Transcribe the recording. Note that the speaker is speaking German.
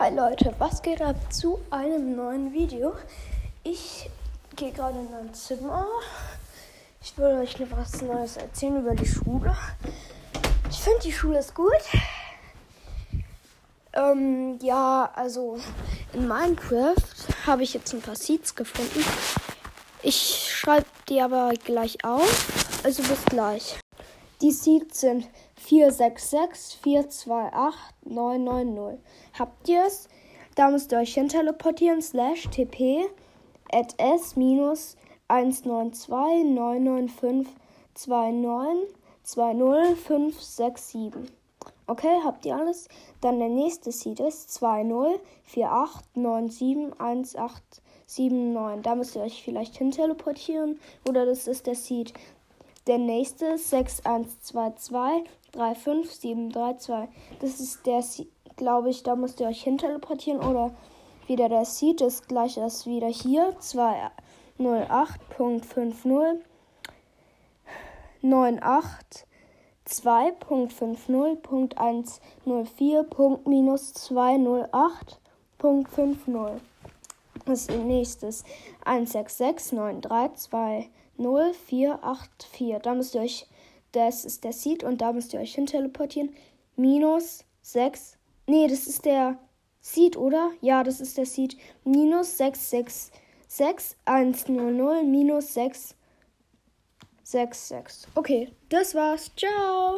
Hi Leute, was geht ab zu einem neuen Video? Ich gehe gerade in mein Zimmer. Ich will euch was Neues erzählen über die Schule. Ich finde die Schule ist gut. Ähm, ja, also in Minecraft habe ich jetzt ein paar Seeds gefunden. Ich schreibe die aber gleich auf. Also bis gleich. Die Seeds sind 466 428 990. Habt ihr es? Da müsst ihr euch hin teleportieren slash tp at s minus 192 995 29 20567. Okay, habt ihr alles? Dann der nächste Seed ist 2048971879. Da müsst ihr euch vielleicht hin teleportieren. Oder das ist der Seed. Der nächste ist 6122 35732. Das ist der glaube ich, da müsst ihr euch hin teleportieren. Oder wieder der Seed ist gleich als wieder hier. 208.50 98 2.50.104. minus 208.50. Das nächstes 1669320 Da müsst ihr euch, das ist der Seed und da müsst ihr euch hin teleportieren. Minus 6. Nee, das ist der Seed, oder? Ja, das ist der Seed. Minus 666100 minus 6 6, 6. Okay, das war's. Ciao.